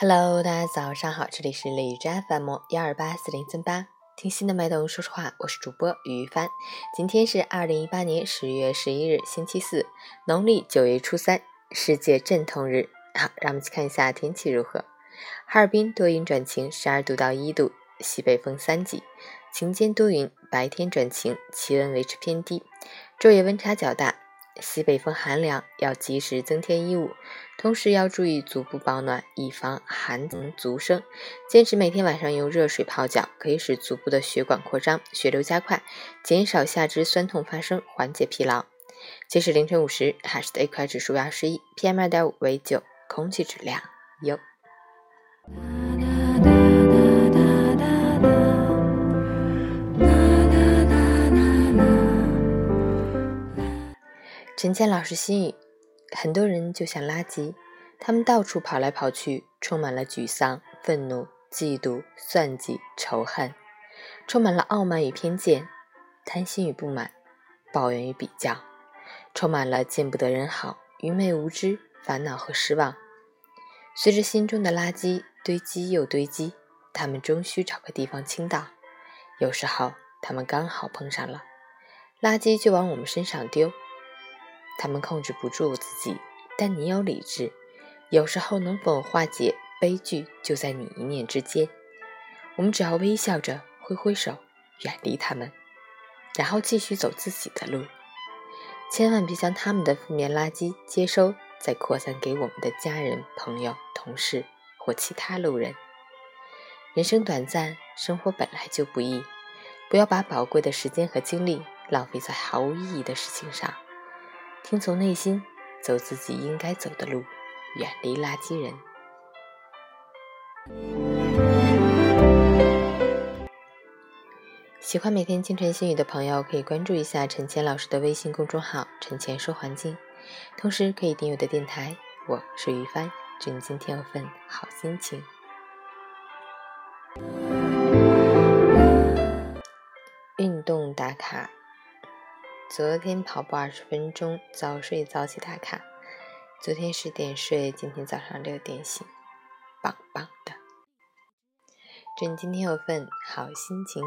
Hello，大家早上好，这里是荔枝 FM 幺二八四零三八，听心的脉动说说话，我是主播于帆。今天是二零一八年十月十一日，星期四，农历九月初三，世界镇痛日。好，让我们一起看一下天气如何。哈尔滨多云转晴，十二度到一度，西北风三级，晴间多云，白天转晴，气温维持偏低，昼夜温差较大。西北风寒凉，要及时增添衣物，同时要注意足部保暖，以防寒从足生。坚持每天晚上用热水泡脚，可以使足部的血管扩张，血流加快，减少下肢酸痛发生，缓解疲劳。截止凌晨五时，海市的 AQI 指数为二十一，PM 二点五为九，空气质量优。陈谦老师心语：很多人就像垃圾，他们到处跑来跑去，充满了沮丧、愤怒、嫉妒、算计、仇恨，充满了傲慢与偏见、贪心与不满、抱怨与比较，充满了见不得人好、愚昧无知、烦恼和失望。随着心中的垃圾堆积又堆积，他们终需找个地方倾倒。有时候，他们刚好碰上了，垃圾就往我们身上丢。他们控制不住自己，但你有理智，有时候能否化解悲剧就在你一念之间。我们只要微笑着挥挥手，远离他们，然后继续走自己的路。千万别将他们的负面垃圾接收，再扩散给我们的家人、朋友、同事或其他路人。人生短暂，生活本来就不易，不要把宝贵的时间和精力浪费在毫无意义的事情上。听从内心，走自己应该走的路，远离垃圾人。喜欢每天清晨心语的朋友，可以关注一下陈谦老师的微信公众号“陈谦说环境”，同时可以订阅我的电台。我是于帆，祝你今天有份好心情。运动打卡。昨天跑步二十分钟，早睡早起打卡。昨天十点睡，今天早上六点醒，棒棒的。祝你今天有份好心情。